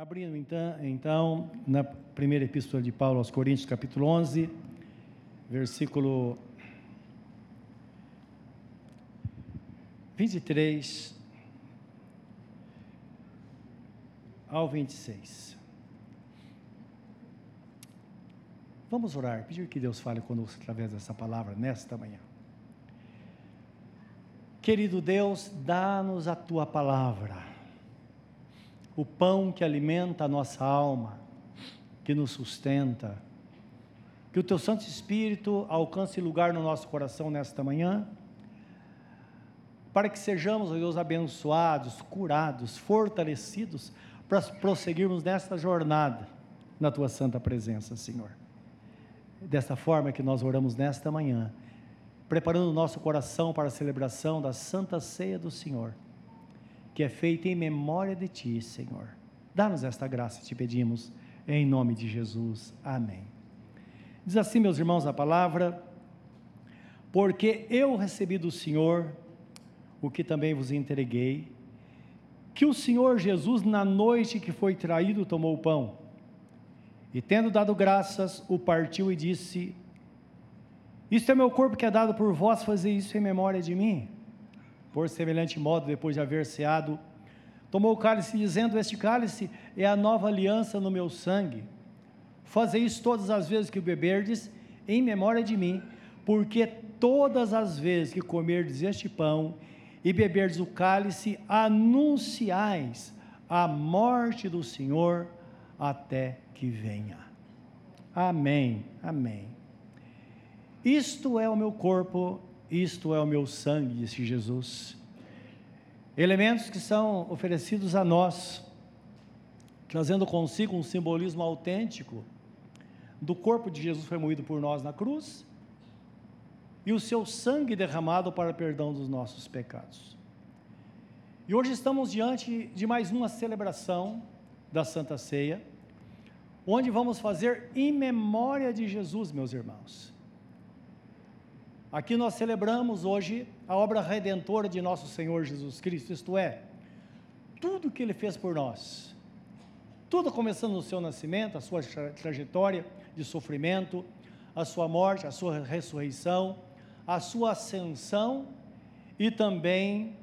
Abrindo então, então, na primeira epístola de Paulo aos Coríntios, capítulo 11, versículo 23 ao 26. Vamos orar, pedir que Deus fale conosco através dessa palavra nesta manhã. Querido Deus, dá-nos a tua palavra o pão que alimenta a nossa alma, que nos sustenta. Que o teu Santo Espírito alcance lugar no nosso coração nesta manhã, para que sejamos, ó Deus, abençoados, curados, fortalecidos, para prosseguirmos nesta jornada na tua santa presença, Senhor. Desta forma que nós oramos nesta manhã, preparando o nosso coração para a celebração da Santa Ceia do Senhor que é feita em memória de Ti, Senhor. Dá-nos esta graça, te pedimos, em nome de Jesus. Amém. Diz assim, meus irmãos, a palavra: Porque eu recebi do Senhor o que também vos entreguei, que o Senhor Jesus, na noite que foi traído, tomou o pão, e tendo dado graças, o partiu e disse: Isto é meu corpo que é dado por vós, fazer isso em memória de mim. Por semelhante modo, depois de haver ceado, tomou o cálice, dizendo: Este cálice é a nova aliança no meu sangue. Fazei isso todas as vezes que o beberdes, em memória de mim, porque todas as vezes que comerdes este pão e beberdes o cálice, anunciais a morte do Senhor até que venha. Amém, amém. Isto é o meu corpo isto é o meu sangue, disse Jesus. Elementos que são oferecidos a nós, trazendo consigo um simbolismo autêntico do corpo de Jesus foi moído por nós na cruz e o seu sangue derramado para perdão dos nossos pecados. E hoje estamos diante de mais uma celebração da Santa Ceia, onde vamos fazer em memória de Jesus, meus irmãos. Aqui nós celebramos hoje a obra redentora de nosso Senhor Jesus Cristo, isto é, tudo que ele fez por nós. Tudo começando no seu nascimento, a sua trajetória de sofrimento, a sua morte, a sua ressurreição, a sua ascensão e também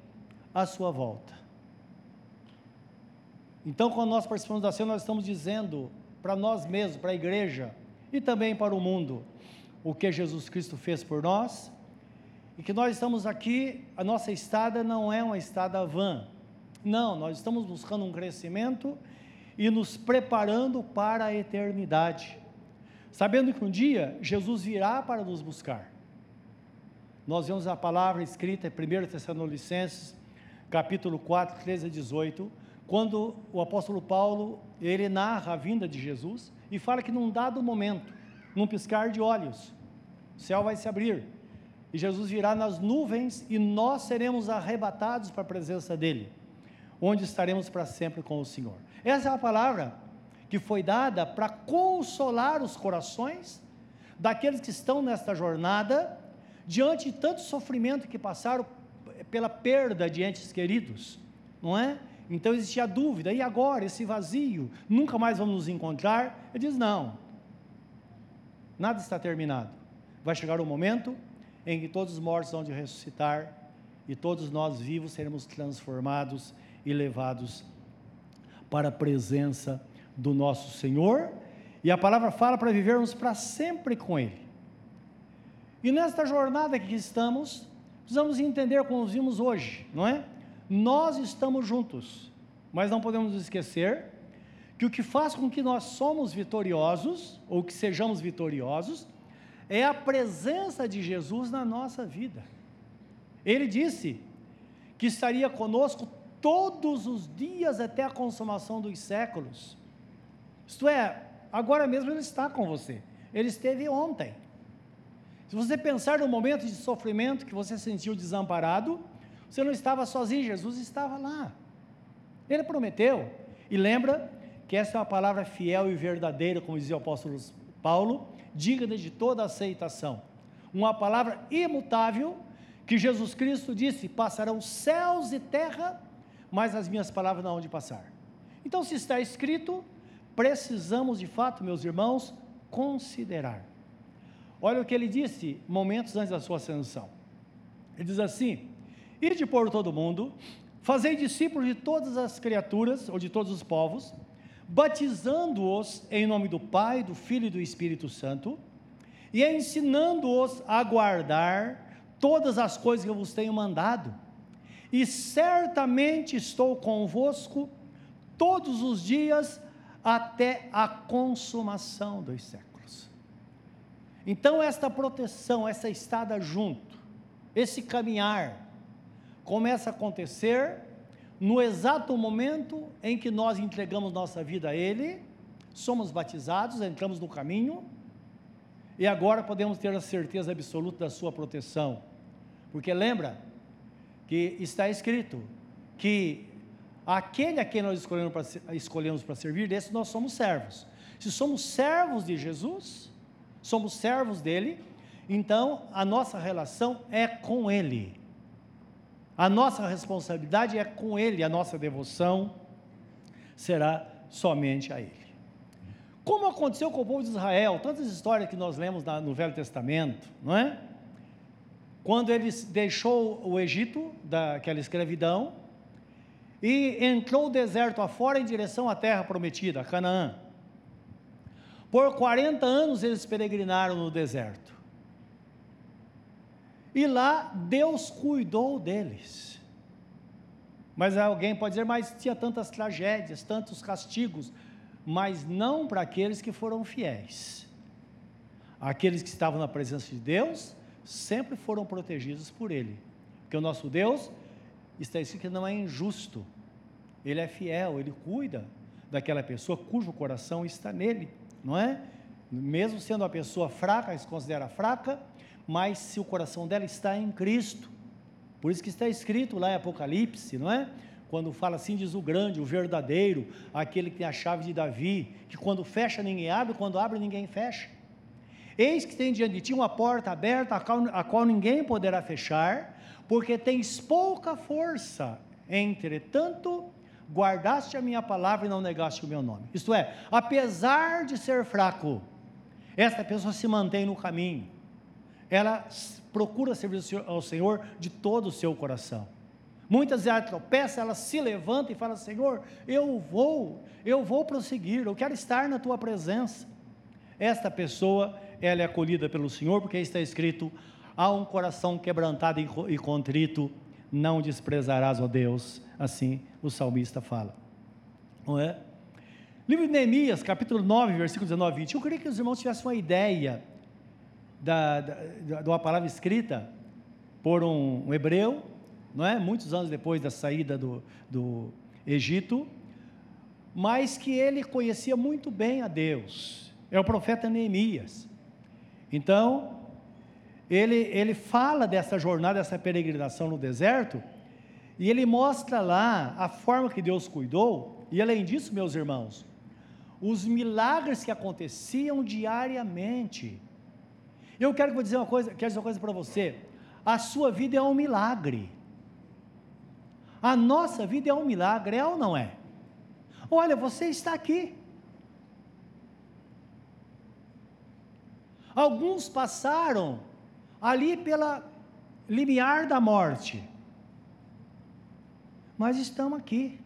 a sua volta. Então, quando nós participamos da ceia, nós estamos dizendo para nós mesmos, para a igreja e também para o mundo, o que Jesus Cristo fez por nós e que nós estamos aqui, a nossa estada não é uma estada vã. Não, nós estamos buscando um crescimento e nos preparando para a eternidade. Sabendo que um dia Jesus virá para nos buscar. Nós vemos a palavra escrita em 1 Tessalonicenses, capítulo 4, 13 a 18, quando o apóstolo Paulo, ele narra a vinda de Jesus e fala que num dado momento, num piscar de olhos, o céu vai se abrir e Jesus virá nas nuvens e nós seremos arrebatados para a presença dele, onde estaremos para sempre com o Senhor. Essa é a palavra que foi dada para consolar os corações daqueles que estão nesta jornada diante de tanto sofrimento que passaram pela perda de entes queridos, não é? Então existia a dúvida, e agora, esse vazio, nunca mais vamos nos encontrar? Ele diz: não, nada está terminado vai chegar o momento em que todos os mortos vão de ressuscitar e todos nós vivos seremos transformados e levados para a presença do nosso Senhor. E a palavra fala para vivermos para sempre com Ele. E nesta jornada que estamos, precisamos entender como vimos hoje, não é? Nós estamos juntos, mas não podemos esquecer que o que faz com que nós somos vitoriosos, ou que sejamos vitoriosos, é a presença de Jesus na nossa vida. Ele disse que estaria conosco todos os dias até a consumação dos séculos. Isto é, agora mesmo Ele está com você. Ele esteve ontem. Se você pensar no momento de sofrimento que você sentiu desamparado, você não estava sozinho, Jesus estava lá. Ele prometeu. E lembra que essa é uma palavra fiel e verdadeira, como dizia o apóstolo Paulo, digna de toda aceitação. Uma palavra imutável que Jesus Cristo disse: passarão céus e terra, mas as minhas palavras não hão de passar. Então, se está escrito, precisamos de fato, meus irmãos, considerar. Olha o que ele disse momentos antes da sua ascensão. Ele diz assim: Ide por todo mundo, fazei discípulos de todas as criaturas, ou de todos os povos, batizando-os em nome do Pai, do Filho e do Espírito Santo, e ensinando-os a guardar todas as coisas que eu vos tenho mandado. E certamente estou convosco todos os dias até a consumação dos séculos. Então, esta proteção, essa estada junto, esse caminhar, começa a acontecer no exato momento em que nós entregamos nossa vida a Ele, somos batizados, entramos no caminho, e agora podemos ter a certeza absoluta da Sua proteção, porque lembra que está escrito que aquele a quem nós escolhemos para servir, desse nós somos servos. Se somos servos de Jesus, somos servos dele, então a nossa relação é com Ele. A nossa responsabilidade é com Ele, a nossa devoção será somente a Ele. Como aconteceu com o povo de Israel, tantas histórias que nós lemos no Velho Testamento, não é? Quando ele deixou o Egito, daquela escravidão, e entrou o deserto afora em direção à terra prometida, Canaã. Por 40 anos eles peregrinaram no deserto. E lá Deus cuidou deles. Mas alguém pode dizer, mas tinha tantas tragédias, tantos castigos, mas não para aqueles que foram fiéis. Aqueles que estavam na presença de Deus sempre foram protegidos por Ele. Porque o nosso Deus está escrito que não é injusto, Ele é fiel, Ele cuida daquela pessoa cujo coração está nele, não é? Mesmo sendo a pessoa fraca, se considera fraca, mas se o coração dela está em Cristo. Por isso que está escrito lá em Apocalipse, não é? Quando fala assim, diz o grande, o verdadeiro, aquele que tem a chave de Davi, que quando fecha ninguém abre, quando abre ninguém fecha. Eis que tem diante de ti uma porta aberta, a qual, a qual ninguém poderá fechar, porque tens pouca força. Entretanto, guardaste a minha palavra e não negaste o meu nome. Isto é, apesar de ser fraco, esta pessoa se mantém no caminho ela procura servir ao Senhor de todo o seu coração. Muitas vezes ela tropeça, ela se levanta e fala: Senhor, eu vou, eu vou prosseguir, eu quero estar na tua presença. Esta pessoa, ela é acolhida pelo Senhor, porque está escrito: há um coração quebrantado e contrito, não desprezarás, ó Deus. Assim o salmista fala, não é? Livro de Neemias, capítulo 9, versículo 19 e 20. Eu queria que os irmãos tivessem uma ideia da, da, de uma palavra escrita por um, um, hebreu, não é? Muitos anos depois da saída do, do Egito, mas que ele conhecia muito bem a Deus. É o profeta Neemias. Então, ele, ele fala dessa jornada, dessa peregrinação no deserto, e ele mostra lá a forma que Deus cuidou, e além disso, meus irmãos, os milagres que aconteciam diariamente. Eu quero que dizer uma coisa, quero dizer uma coisa para você. A sua vida é um milagre. A nossa vida é um milagre, é ou não é? Olha, você está aqui. Alguns passaram ali pela limiar da morte, mas estamos aqui.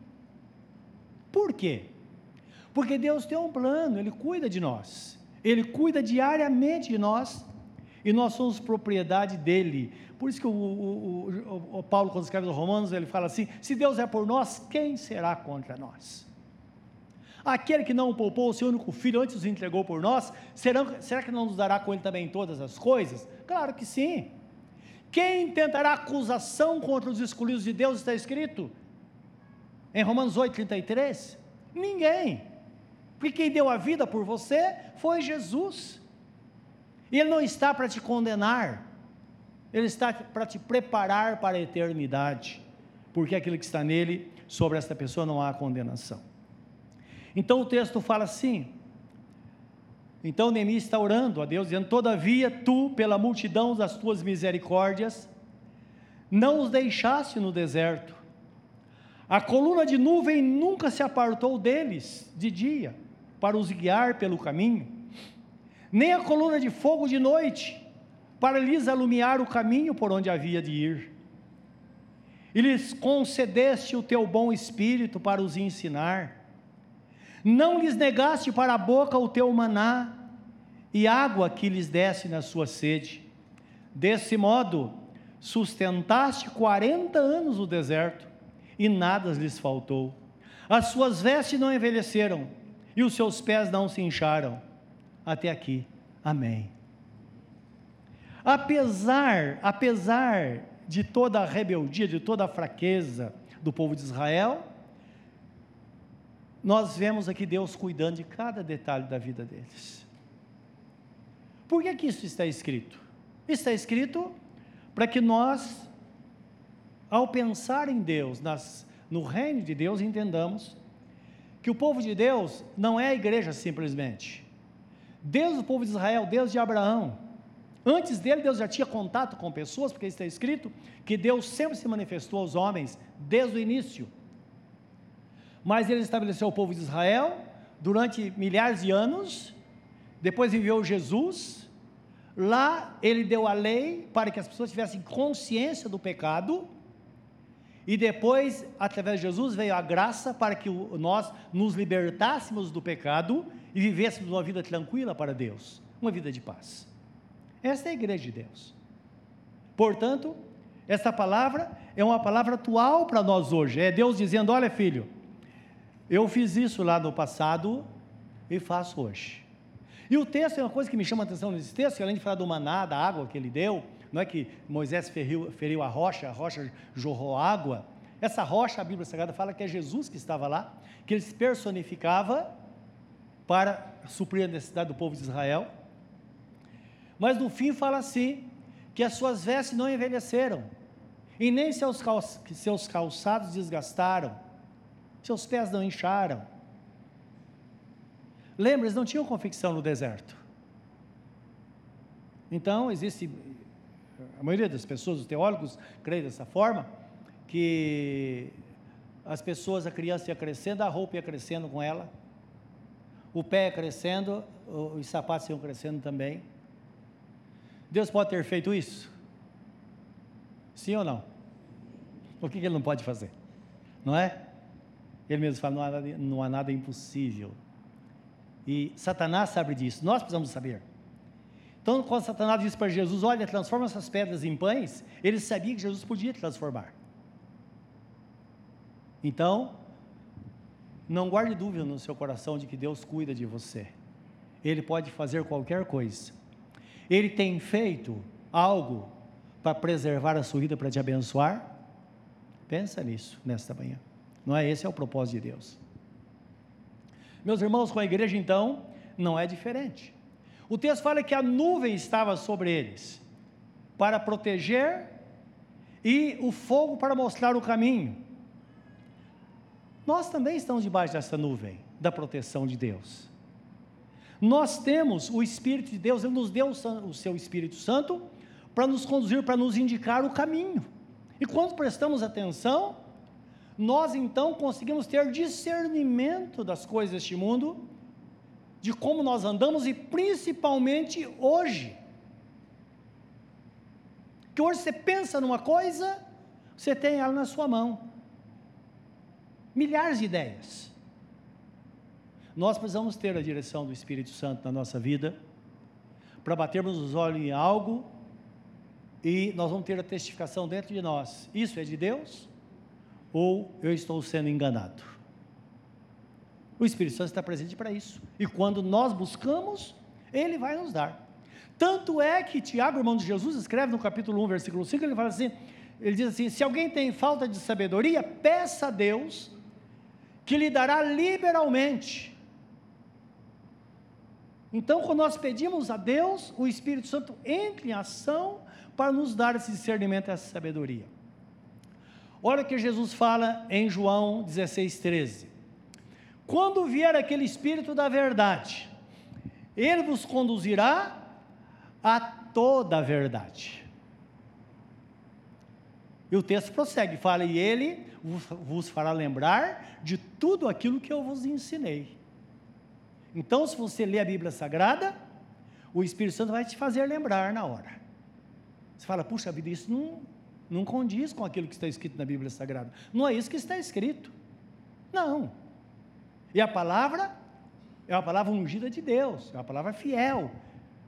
Por quê? Porque Deus tem um plano, Ele cuida de nós, Ele cuida diariamente de nós e nós somos propriedade dele. Por isso que o, o, o, Paulo, quando escreve os Romanos, ele fala assim: se Deus é por nós, quem será contra nós? Aquele que não poupou o seu único filho antes nos entregou por nós, será, será que não nos dará com ele também todas as coisas? Claro que sim. Quem tentará acusação contra os escolhidos de Deus, está escrito em Romanos 8, 33? Ninguém. Porque quem deu a vida por você foi Jesus. Ele não está para te condenar, Ele está para te preparar para a eternidade, porque aquilo que está nele, sobre esta pessoa não há condenação. Então o texto fala assim. Então Neemias está orando a Deus, dizendo: Todavia tu, pela multidão das tuas misericórdias, não os deixaste no deserto, A coluna de nuvem nunca se apartou deles de dia, para os guiar pelo caminho, nem a coluna de fogo de noite, para lhes alumiar o caminho por onde havia de ir. E lhes concedeste o teu bom espírito para os ensinar. Não lhes negaste para a boca o teu maná e água que lhes desse na sua sede. Desse modo, sustentaste quarenta anos o deserto e nada lhes faltou. As suas vestes não envelheceram e os seus pés não se incharam. Até aqui. Amém. Apesar, apesar de toda a rebeldia, de toda a fraqueza do povo de Israel, nós vemos aqui Deus cuidando de cada detalhe da vida deles. Por que, que isso está escrito? Está escrito para que nós ao pensar em Deus, nas, no reino de Deus, entendamos que o povo de Deus não é a igreja simplesmente. Deus, o povo de Israel, Deus de Abraão. Antes dele, Deus já tinha contato com pessoas, porque está escrito que Deus sempre se manifestou aos homens desde o início. Mas ele estabeleceu o povo de Israel durante milhares de anos, depois enviou Jesus, lá ele deu a lei para que as pessoas tivessem consciência do pecado, e depois, através de Jesus, veio a graça para que nós nos libertássemos do pecado e vivêssemos uma vida tranquila para Deus, uma vida de paz. Esta é a igreja de Deus. Portanto, esta palavra é uma palavra atual para nós hoje. É Deus dizendo: Olha, filho, eu fiz isso lá no passado e faço hoje. E o texto é uma coisa que me chama a atenção nesse texto, além de falar do maná, da água que ele deu, não é que Moisés feriu, feriu a rocha, a rocha jorrou água. Essa rocha, a Bíblia Sagrada fala que é Jesus que estava lá, que ele se personificava para suprir a necessidade do povo de Israel. Mas no fim fala assim: que as suas vestes não envelheceram, e nem seus, seus calçados desgastaram, seus pés não incharam. Lembra, eles não tinham confecção no deserto. Então, existe a maioria das pessoas, os teólogos, creem dessa forma, que as pessoas, a criança ia crescendo, a roupa ia crescendo com ela, o pé ia crescendo, os sapatos iam crescendo também. Deus pode ter feito isso? Sim ou não? O que, ele não pode fazer? Não é? Ele mesmo fala: não há, nada, não há nada impossível. E Satanás sabe disso, nós precisamos saber. Então, quando Satanás disse para Jesus: Olha, transforma essas pedras em pães, ele sabia que Jesus podia transformar. Então, não guarde dúvida no seu coração de que Deus cuida de você. Ele pode fazer qualquer coisa. Ele tem feito algo para preservar a sua vida, para te abençoar? Pensa nisso nesta manhã. Não é esse é o propósito de Deus. Meus irmãos, com a igreja então, não é diferente. O texto fala que a nuvem estava sobre eles para proteger e o fogo para mostrar o caminho. Nós também estamos debaixo dessa nuvem da proteção de Deus. Nós temos o Espírito de Deus, Ele nos deu o seu Espírito Santo para nos conduzir, para nos indicar o caminho. E quando prestamos atenção, nós então conseguimos ter discernimento das coisas deste mundo de como nós andamos e principalmente hoje. Que hoje você pensa numa coisa, você tem ela na sua mão. Milhares de ideias. Nós precisamos ter a direção do Espírito Santo na nossa vida, para batermos os olhos em algo e nós vamos ter a testificação dentro de nós: isso é de Deus ou eu estou sendo enganado? O Espírito Santo está presente para isso. E quando nós buscamos, ele vai nos dar. Tanto é que Tiago, irmão de Jesus, escreve no capítulo 1, versículo 5, ele fala assim: ele diz assim: se alguém tem falta de sabedoria, peça a Deus, que lhe dará liberalmente. Então, quando nós pedimos a Deus, o Espírito Santo entra em ação para nos dar esse discernimento, essa sabedoria. Olha o que Jesus fala em João 16, 13. Quando vier aquele Espírito da verdade, ele vos conduzirá a toda a verdade. E o texto prossegue, fala, e ele vos fará lembrar de tudo aquilo que eu vos ensinei. Então, se você lê a Bíblia Sagrada, o Espírito Santo vai te fazer lembrar na hora. Você fala, puxa vida, isso não, não condiz com aquilo que está escrito na Bíblia Sagrada. Não é isso que está escrito. Não. E a palavra é uma palavra ungida de Deus, é uma palavra fiel.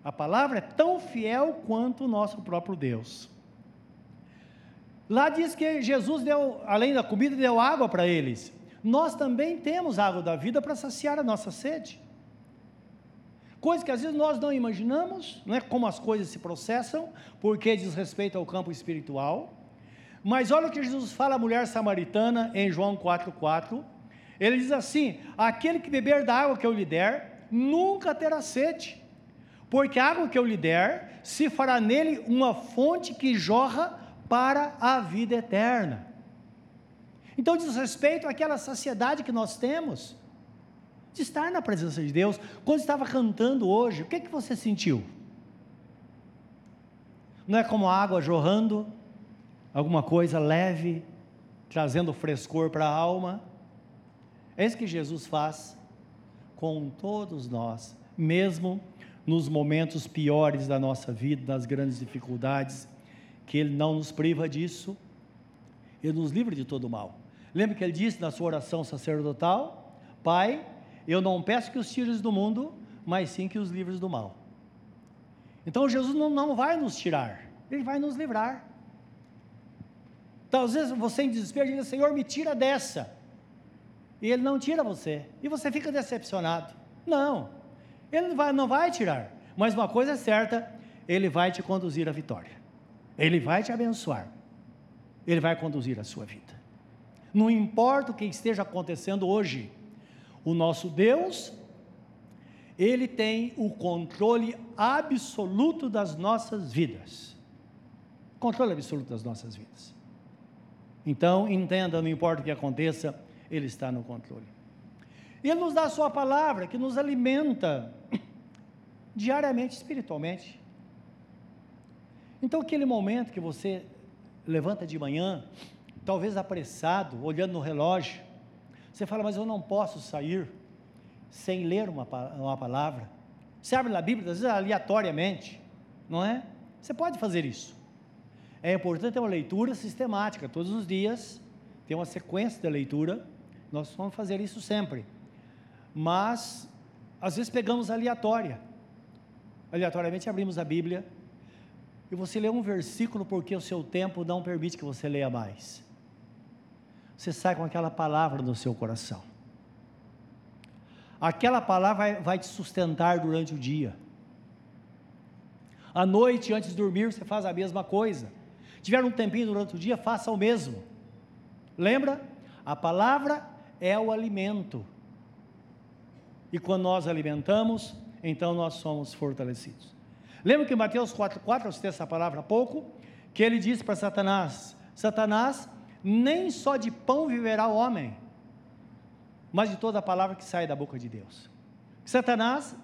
A palavra é tão fiel quanto o nosso próprio Deus. Lá diz que Jesus deu, além da comida, deu água para eles. Nós também temos água da vida para saciar a nossa sede. Coisa que às vezes nós não imaginamos, não é como as coisas se processam, porque diz respeito ao campo espiritual. Mas olha o que Jesus fala à mulher samaritana em João 4,4. Ele diz assim: Aquele que beber da água que eu lhe der, nunca terá sede, porque a água que eu lhe der se fará nele uma fonte que jorra para a vida eterna. Então diz respeito àquela saciedade que nós temos de estar na presença de Deus. Quando estava cantando hoje, o que, é que você sentiu? Não é como água jorrando, alguma coisa leve, trazendo frescor para a alma? É isso que Jesus faz com todos nós, mesmo nos momentos piores da nossa vida, nas grandes dificuldades, que Ele não nos priva disso, Ele nos livra de todo mal. Lembra que Ele disse na sua oração sacerdotal: Pai, eu não peço que os tires do mundo, mas sim que os livres do mal. Então Jesus não, não vai nos tirar, Ele vai nos livrar. Então, às vezes você em desespero diz, Senhor, me tira dessa. E Ele não tira você. E você fica decepcionado. Não, Ele não vai, não vai tirar. Mas uma coisa é certa, Ele vai te conduzir à vitória. Ele vai te abençoar. Ele vai conduzir a sua vida. Não importa o que esteja acontecendo hoje, o nosso Deus, Ele tem o controle absoluto das nossas vidas. Controle absoluto das nossas vidas. Então, entenda, não importa o que aconteça, Ele está no controle. Ele nos dá a Sua palavra, que nos alimenta diariamente, espiritualmente. Então, aquele momento que você levanta de manhã, talvez apressado, olhando no relógio, você fala, mas eu não posso sair sem ler uma, uma palavra. Você abre na Bíblia, às vezes aleatoriamente, não é? Você pode fazer isso. É importante ter uma leitura sistemática, todos os dias, ter uma sequência de leitura, nós vamos fazer isso sempre. Mas, às vezes pegamos aleatória. Aleatoriamente abrimos a Bíblia e você lê um versículo porque o seu tempo não permite que você leia mais você sai com aquela palavra no seu coração. Aquela palavra vai, vai te sustentar durante o dia. À noite, antes de dormir, você faz a mesma coisa. Tiver um tempinho durante o dia, faça o mesmo. Lembra? A palavra é o alimento. E quando nós alimentamos, então nós somos fortalecidos. Lembra que em Mateus 4,4, eu citei essa palavra há pouco, que ele disse para Satanás: Satanás, nem só de pão viverá o homem, mas de toda a palavra que sai da boca de Deus. Satanás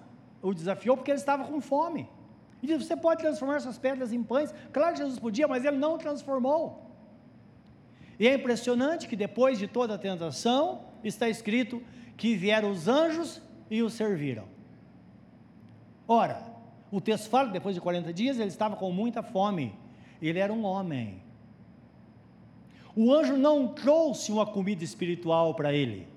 o desafiou porque ele estava com fome. E disse: Você pode transformar essas pedras em pães? Claro que Jesus podia, mas ele não transformou. E é impressionante que depois de toda a tentação, está escrito que vieram os anjos e o serviram. Ora, o texto fala que depois de 40 dias ele estava com muita fome. Ele era um homem. O anjo não trouxe uma comida espiritual para ele.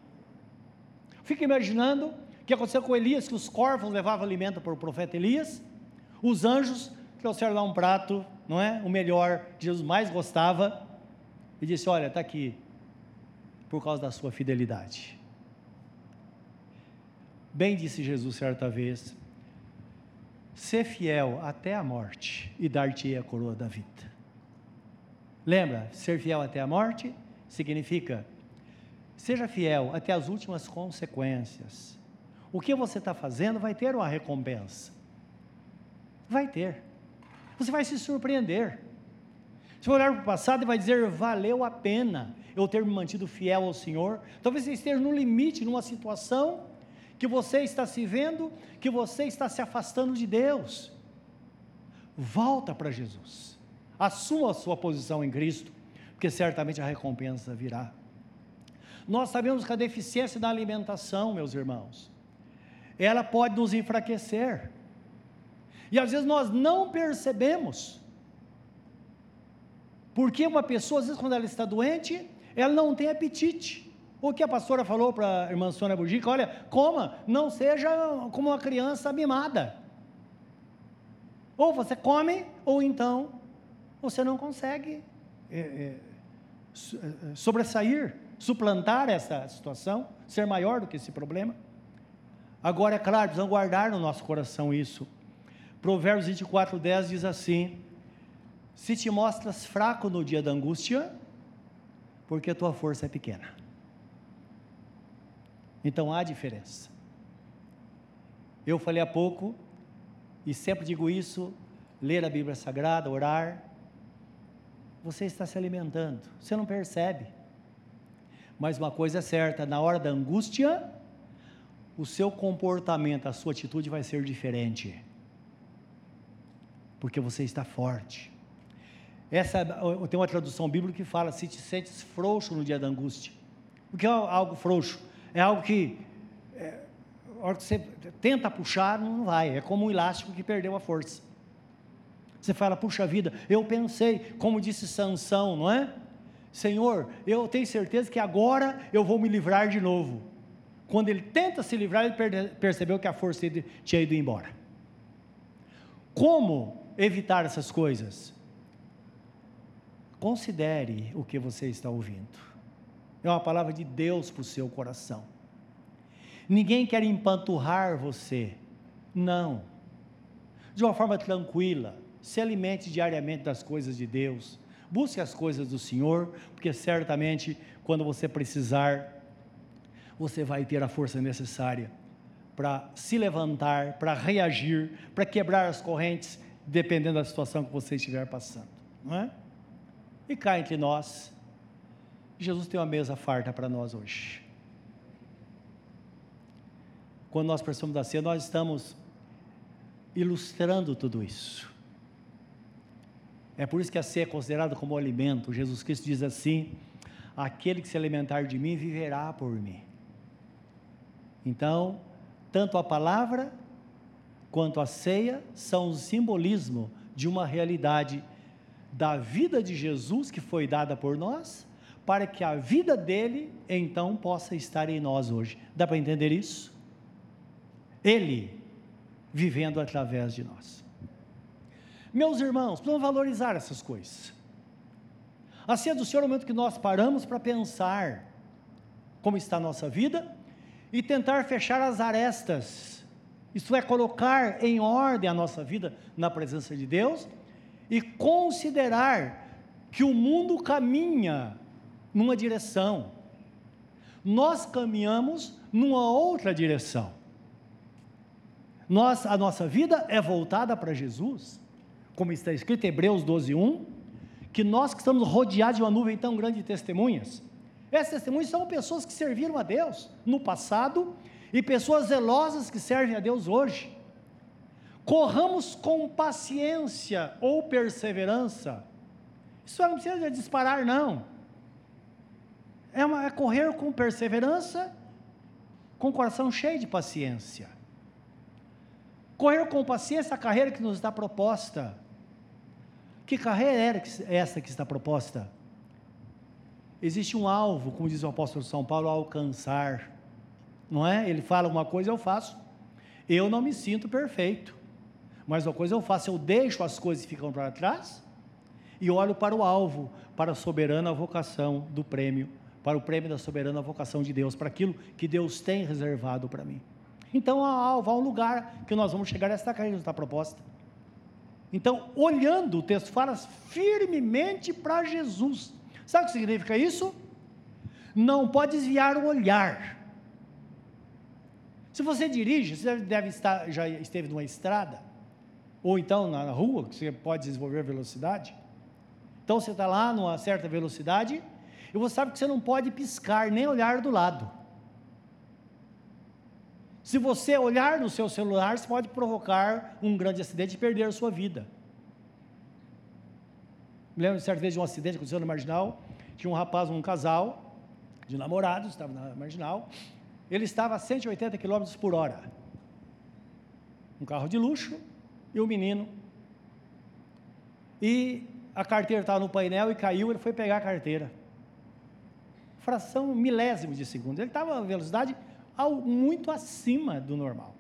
Fica imaginando o que aconteceu com Elias, que os corvos levavam alimento para o profeta Elias, os anjos trouxeram lá um prato, não é? O melhor que Jesus mais gostava, e disse: Olha, está aqui, por causa da sua fidelidade. Bem disse Jesus certa vez: Ser fiel até a morte, e dar-te a coroa da vida. Lembra, ser fiel até a morte significa seja fiel até as últimas consequências. O que você está fazendo vai ter uma recompensa. Vai ter. Você vai se surpreender. Você vai olhar para o passado e vai dizer: valeu a pena eu ter me mantido fiel ao Senhor. Talvez você esteja no limite, numa situação que você está se vendo, que você está se afastando de Deus. Volta para Jesus assuma a sua posição em Cristo, porque certamente a recompensa virá. Nós sabemos que a deficiência da alimentação, meus irmãos, ela pode nos enfraquecer. E às vezes nós não percebemos. Porque uma pessoa, às vezes, quando ela está doente, ela não tem apetite. O que a pastora falou para a irmã Sônia Bugica, olha, coma, não seja como uma criança mimada. Ou você come, ou então você não consegue é, é, sobressair, suplantar essa situação, ser maior do que esse problema. Agora, é claro, precisamos guardar no nosso coração isso. Provérbios 24, 10 diz assim: Se te mostras fraco no dia da angústia, porque a tua força é pequena. Então há diferença. Eu falei há pouco, e sempre digo isso: ler a Bíblia Sagrada, orar. Você está se alimentando, você não percebe. Mas uma coisa é certa: na hora da angústia, o seu comportamento, a sua atitude vai ser diferente. Porque você está forte. Essa tem uma tradução bíblica que fala: se te sentes frouxo no dia da angústia. O que é algo frouxo? É algo que, é, a hora que você tenta puxar, não vai. É como um elástico que perdeu a força. Você fala, puxa vida, eu pensei, como disse Sansão, não é? Senhor, eu tenho certeza que agora eu vou me livrar de novo. Quando ele tenta se livrar, ele percebeu que a força tinha ido embora. Como evitar essas coisas? Considere o que você está ouvindo. É uma palavra de Deus para o seu coração. Ninguém quer empanturrar você. Não. De uma forma tranquila. Se alimente diariamente das coisas de Deus. Busque as coisas do Senhor, porque certamente quando você precisar, você vai ter a força necessária para se levantar, para reagir, para quebrar as correntes, dependendo da situação que você estiver passando, não é? E cá entre nós, Jesus tem uma mesa farta para nós hoje. Quando nós pensamos da ceia, nós estamos ilustrando tudo isso. É por isso que a ceia é considerada como alimento. Jesus Cristo diz assim: aquele que se alimentar de mim viverá por mim. Então, tanto a palavra quanto a ceia são um simbolismo de uma realidade da vida de Jesus que foi dada por nós, para que a vida dele então possa estar em nós hoje. Dá para entender isso? Ele vivendo através de nós. Meus irmãos, precisamos valorizar essas coisas. A ceia do Senhor é o momento que nós paramos para pensar como está a nossa vida e tentar fechar as arestas, isto é, colocar em ordem a nossa vida na presença de Deus e considerar que o mundo caminha numa direção, nós caminhamos numa outra direção. Nós, a nossa vida é voltada para Jesus, como está escrito em Hebreus 12, 1, que nós que estamos rodeados de uma nuvem tão grande de testemunhas, essas testemunhas são pessoas que serviram a Deus no passado e pessoas zelosas que servem a Deus hoje. Corramos com paciência ou perseverança. Isso não precisa disparar, não. É, uma, é correr com perseverança, com o coração cheio de paciência. Correr com paciência a carreira que nos está proposta. Que carreira é essa que está proposta? existe um alvo, como diz o apóstolo São Paulo, a alcançar. Não é? Ele fala uma coisa, eu faço. Eu não me sinto perfeito. Mas uma coisa eu faço, eu deixo as coisas que ficam para trás e olho para o alvo, para a soberana vocação do prêmio, para o prêmio da soberana vocação de Deus, para aquilo que Deus tem reservado para mim. Então há há um lugar que nós vamos chegar a esta carreira está proposta. Então, olhando, o texto fala firmemente para Jesus. Sabe o que significa isso? Não pode desviar o olhar. Se você dirige, você deve estar, já esteve numa estrada, ou então na rua, que você pode desenvolver velocidade. Então você está lá numa certa velocidade, e você sabe que você não pode piscar, nem olhar do lado. Se você olhar no seu celular, você pode provocar um grande acidente e perder a sua vida. Me lembro certa vez de um acidente que aconteceu no Marginal, Tinha um rapaz, um casal de namorados, estava na marginal. Ele estava a 180 km por hora. Um carro de luxo e o um menino. E a carteira estava no painel e caiu, ele foi pegar a carteira. Fração milésimo de segundo. Ele estava a velocidade muito acima do normal.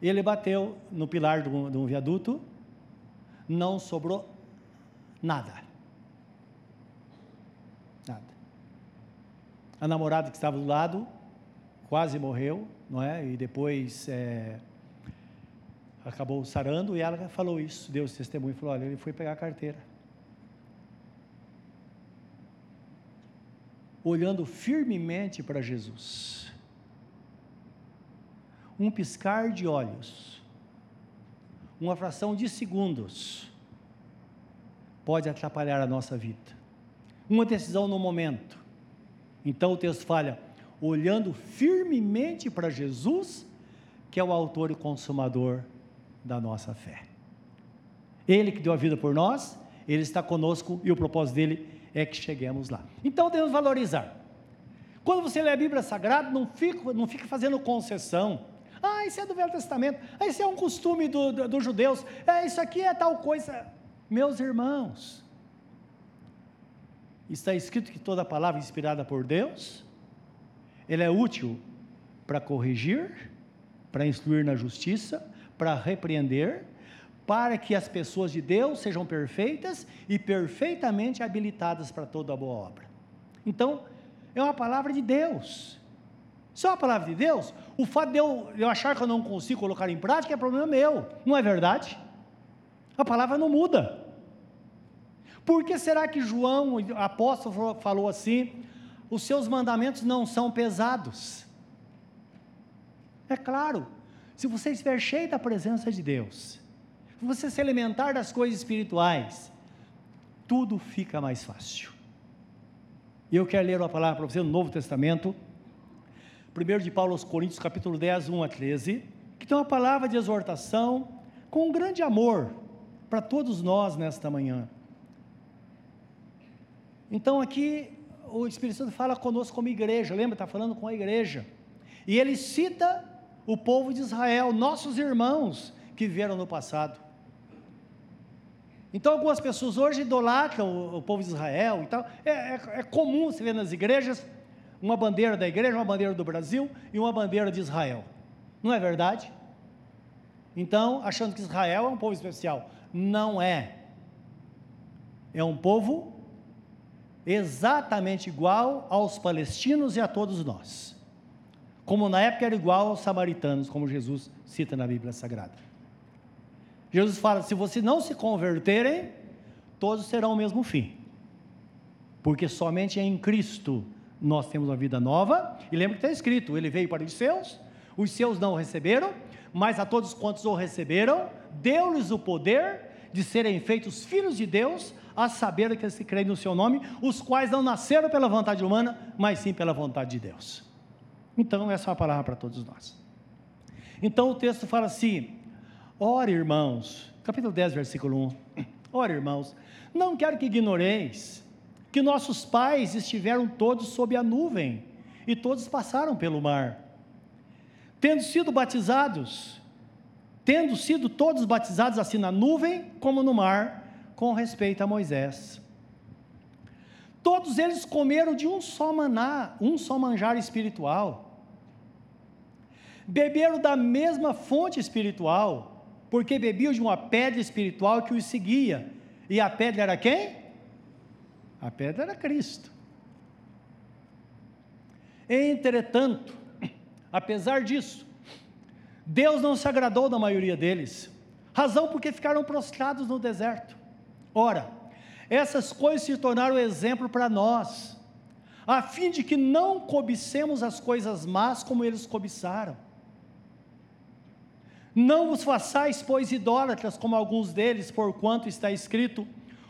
Ele bateu no pilar de um, de um viaduto, não sobrou nada. Nada. A namorada que estava do lado quase morreu, não é? E depois é, acabou sarando e ela falou isso, deu esse testemunho, falou, olha, ele foi pegar a carteira. Olhando firmemente para Jesus um piscar de olhos, uma fração de segundos, pode atrapalhar a nossa vida. Uma decisão no momento. Então o texto fala, olhando firmemente para Jesus, que é o autor e consumador da nossa fé. Ele que deu a vida por nós, ele está conosco e o propósito dele é que cheguemos lá. Então devemos valorizar. Quando você lê a Bíblia Sagrada, não fica, não fica fazendo concessão ah, isso é do Velho Testamento. Ah, isso é um costume dos do, do judeus. É, isso aqui é tal coisa. Meus irmãos, está escrito que toda palavra inspirada por Deus, ela é útil para corrigir, para instruir na justiça, para repreender, para que as pessoas de Deus sejam perfeitas e perfeitamente habilitadas para toda boa obra. Então, é uma palavra de Deus. Se é uma palavra de Deus, o fato de eu, eu achar que eu não consigo colocar em prática é problema meu, não é verdade? A palavra não muda. Por que será que João, o apóstolo, falou assim: os seus mandamentos não são pesados? É claro, se você estiver cheio da presença de Deus, você se alimentar das coisas espirituais, tudo fica mais fácil. E eu quero ler uma palavra para você no Novo Testamento, 1 de Paulo aos Coríntios, capítulo 10, 1 a 13, que tem uma palavra de exortação com um grande amor para todos nós nesta manhã. Então aqui o Espírito Santo fala conosco como igreja, lembra? Está falando com a igreja. E ele cita o povo de Israel, nossos irmãos que vieram no passado. Então algumas pessoas hoje idolatram o, povo de Israel e tal. É, é, é comum você ver nas igrejas uma bandeira da igreja, uma bandeira do Brasil e uma bandeira de Israel. Não é verdade? Então, achando que Israel é um povo especial. Não é. É um povo exatamente igual aos palestinos e a todos nós. Como na época era igual aos samaritanos, como Jesus cita na Bíblia Sagrada. Jesus fala: se vocês não se converterem, todos terão o mesmo fim. Porque somente em Cristo nós temos uma vida nova, e lembra que está escrito: Ele veio para os seus, os seus não o receberam, mas a todos quantos o receberam, deu-lhes o poder de serem feitos filhos de Deus, a saber que se creem no seu nome, os quais não nasceram pela vontade humana, mas sim pela vontade de Deus. Então, essa é uma palavra para todos nós. Então, o texto fala assim: Ora, irmãos, capítulo 10, versículo 1. Ora, irmãos, não quero que ignoreis que nossos pais estiveram todos sob a nuvem e todos passaram pelo mar. Tendo sido batizados, tendo sido todos batizados assim na nuvem como no mar, com respeito a Moisés. Todos eles comeram de um só maná, um só manjar espiritual. Beberam da mesma fonte espiritual, porque bebiam de uma pedra espiritual que os seguia. E a pedra era quem? A pedra era Cristo. Entretanto, apesar disso, Deus não se agradou da maioria deles, razão porque ficaram prostrados no deserto. Ora, essas coisas se tornaram exemplo para nós, a fim de que não cobicemos as coisas más como eles cobiçaram. Não vos façais, pois, idólatras como alguns deles, porquanto está escrito: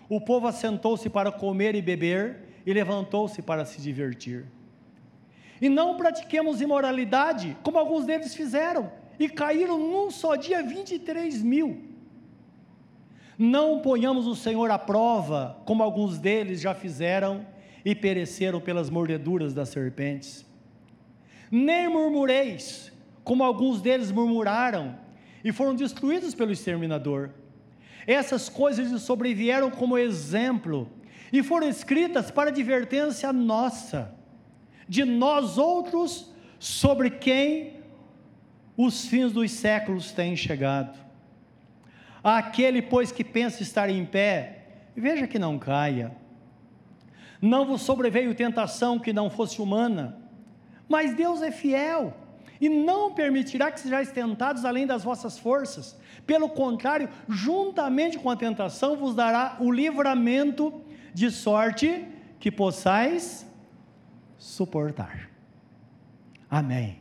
o povo assentou-se para comer e beber e levantou-se para se divertir. E não pratiquemos imoralidade, como alguns deles fizeram, e caíram num só dia 23 mil. Não ponhamos o Senhor à prova, como alguns deles já fizeram e pereceram pelas mordeduras das serpentes. Nem murmureis, como alguns deles murmuraram e foram destruídos pelo exterminador. Essas coisas lhes sobrevieram como exemplo e foram escritas para advertência nossa, de nós outros, sobre quem os fins dos séculos têm chegado. Aquele, pois, que pensa estar em pé, veja que não caia. Não vos sobreveio tentação que não fosse humana, mas Deus é fiel e não permitirá que sejais tentados além das vossas forças. Pelo contrário, juntamente com a tentação, vos dará o livramento de sorte que possais suportar. Amém.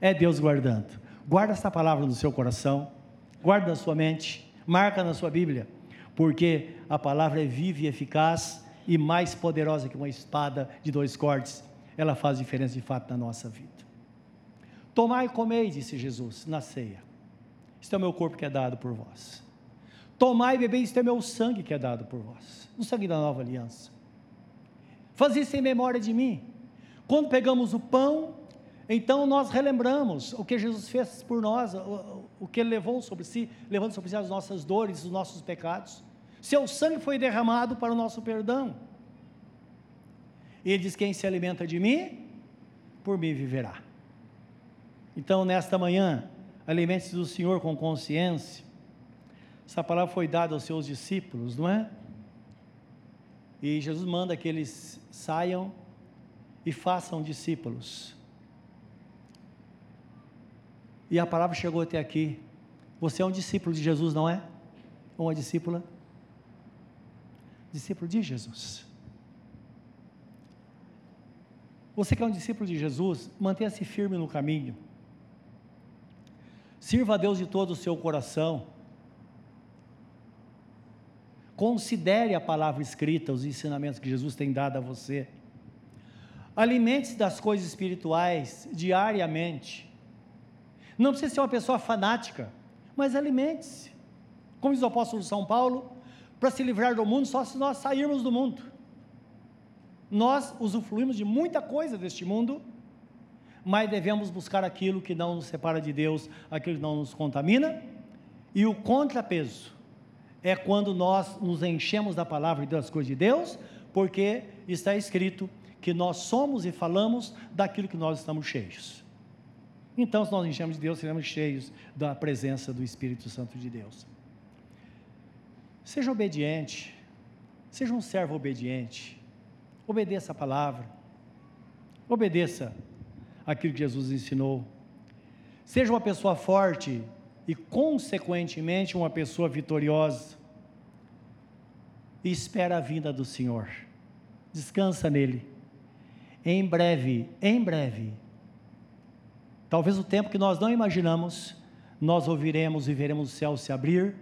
É Deus guardando. Guarda essa palavra no seu coração, guarda na sua mente, marca na sua Bíblia, porque a palavra é viva e eficaz e mais poderosa que uma espada de dois cortes. Ela faz diferença de fato na nossa vida. Tomai e comei, disse Jesus na ceia. Isto é o meu corpo que é dado por vós. Tomai e bebei, isto é meu sangue que é dado por vós. O sangue da nova aliança. Faz isso em memória de mim. Quando pegamos o pão, então nós relembramos o que Jesus fez por nós, o, o que ele levou sobre si, levando sobre si as nossas dores, os nossos pecados. Seu sangue foi derramado para o nosso perdão. E ele diz: Quem se alimenta de mim, por mim viverá. Então, nesta manhã, alimente-se do Senhor com consciência. Essa palavra foi dada aos seus discípulos, não é? E Jesus manda que eles saiam e façam discípulos. E a palavra chegou até aqui. Você é um discípulo de Jesus, não é? Ou uma discípula? Discípulo de Jesus. Você que é um discípulo de Jesus, mantenha-se firme no caminho. Sirva a Deus de todo o seu coração. Considere a palavra escrita, os ensinamentos que Jesus tem dado a você. Alimente-se das coisas espirituais diariamente. Não precisa ser uma pessoa fanática, mas alimente-se. Como diz o apóstolo São Paulo, para se livrar do mundo, só se nós sairmos do mundo. Nós usufruímos de muita coisa deste mundo, mas devemos buscar aquilo que não nos separa de Deus, aquilo que não nos contamina, e o contrapeso é quando nós nos enchemos da palavra e das coisas de Deus, porque está escrito que nós somos e falamos daquilo que nós estamos cheios. Então, se nós enchemos de Deus, seremos cheios da presença do Espírito Santo de Deus. Seja obediente, seja um servo obediente, obedeça a palavra, obedeça aquilo que Jesus ensinou. Seja uma pessoa forte e, consequentemente, uma pessoa vitoriosa. E espera a vinda do Senhor. Descansa nele. Em breve, em breve, talvez o tempo que nós não imaginamos, nós ouviremos e veremos o céu se abrir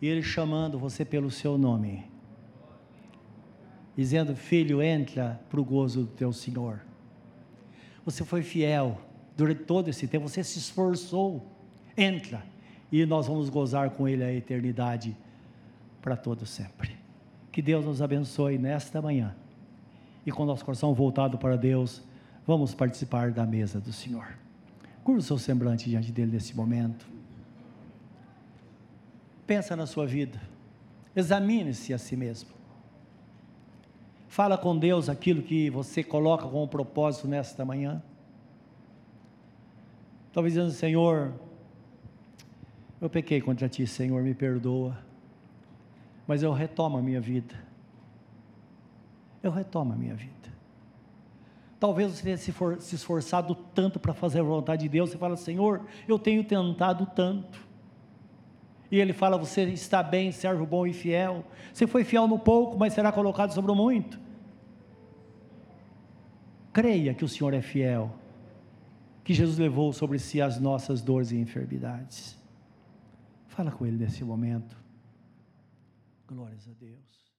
e Ele chamando você pelo seu nome, dizendo: Filho, entra para o gozo do teu Senhor. Você foi fiel durante todo esse tempo, você se esforçou. Entra e nós vamos gozar com Ele a eternidade para todo sempre. Que Deus nos abençoe nesta manhã. E com nosso coração voltado para Deus, vamos participar da mesa do Senhor. Curva o seu semblante diante dele nesse momento. Pensa na sua vida. Examine-se a si mesmo. Fala com Deus aquilo que você coloca como propósito nesta manhã. Talvez dizendo, Senhor, eu pequei contra ti, Senhor, me perdoa. Mas eu retomo a minha vida. Eu retomo a minha vida. Talvez você tenha se, for, se esforçado tanto para fazer a vontade de Deus. Você fala, Senhor, eu tenho tentado tanto. E ele fala: Você está bem, servo bom e fiel. Você foi fiel no pouco, mas será colocado sobre o muito. Creia que o Senhor é fiel, que Jesus levou sobre si as nossas dores e enfermidades. Fala com Ele nesse momento. Glórias a Deus.